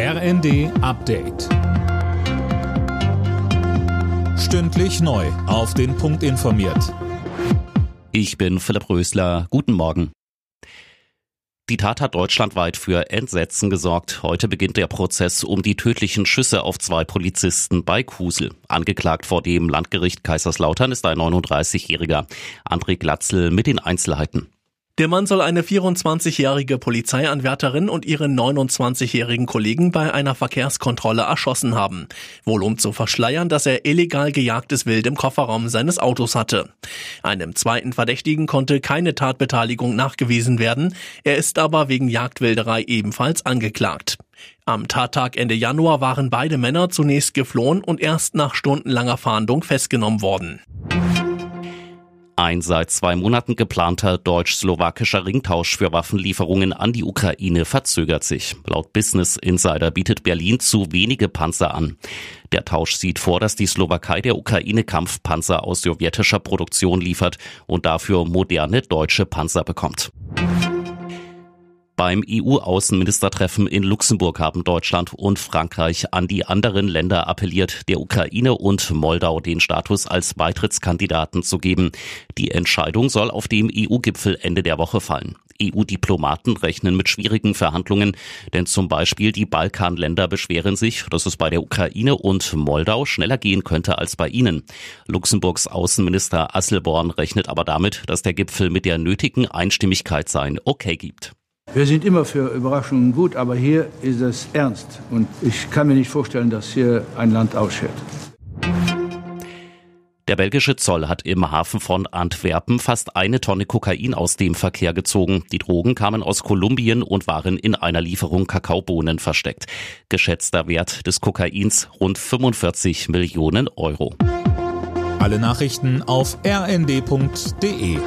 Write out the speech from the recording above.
RND Update. Stündlich neu. Auf den Punkt informiert. Ich bin Philipp Rösler. Guten Morgen. Die Tat hat deutschlandweit für Entsetzen gesorgt. Heute beginnt der Prozess um die tödlichen Schüsse auf zwei Polizisten bei Kusel. Angeklagt vor dem Landgericht Kaiserslautern ist ein 39-Jähriger. André Glatzel mit den Einzelheiten. Der Mann soll eine 24-jährige Polizeianwärterin und ihren 29-jährigen Kollegen bei einer Verkehrskontrolle erschossen haben. Wohl um zu verschleiern, dass er illegal gejagtes Wild im Kofferraum seines Autos hatte. Einem zweiten Verdächtigen konnte keine Tatbeteiligung nachgewiesen werden. Er ist aber wegen Jagdwilderei ebenfalls angeklagt. Am Tattag Ende Januar waren beide Männer zunächst geflohen und erst nach stundenlanger Fahndung festgenommen worden. Ein seit zwei Monaten geplanter deutsch-slowakischer Ringtausch für Waffenlieferungen an die Ukraine verzögert sich. Laut Business Insider bietet Berlin zu wenige Panzer an. Der Tausch sieht vor, dass die Slowakei der Ukraine Kampfpanzer aus sowjetischer Produktion liefert und dafür moderne deutsche Panzer bekommt. Beim EU-Außenministertreffen in Luxemburg haben Deutschland und Frankreich an die anderen Länder appelliert, der Ukraine und Moldau den Status als Beitrittskandidaten zu geben. Die Entscheidung soll auf dem EU-Gipfel Ende der Woche fallen. EU-Diplomaten rechnen mit schwierigen Verhandlungen, denn zum Beispiel die Balkanländer beschweren sich, dass es bei der Ukraine und Moldau schneller gehen könnte als bei ihnen. Luxemburgs Außenminister Asselborn rechnet aber damit, dass der Gipfel mit der nötigen Einstimmigkeit sein Okay gibt. Wir sind immer für Überraschungen gut, aber hier ist es ernst. Und ich kann mir nicht vorstellen, dass hier ein Land ausschert. Der belgische Zoll hat im Hafen von Antwerpen fast eine Tonne Kokain aus dem Verkehr gezogen. Die Drogen kamen aus Kolumbien und waren in einer Lieferung Kakaobohnen versteckt. Geschätzter Wert des Kokains rund 45 Millionen Euro. Alle Nachrichten auf rnd.de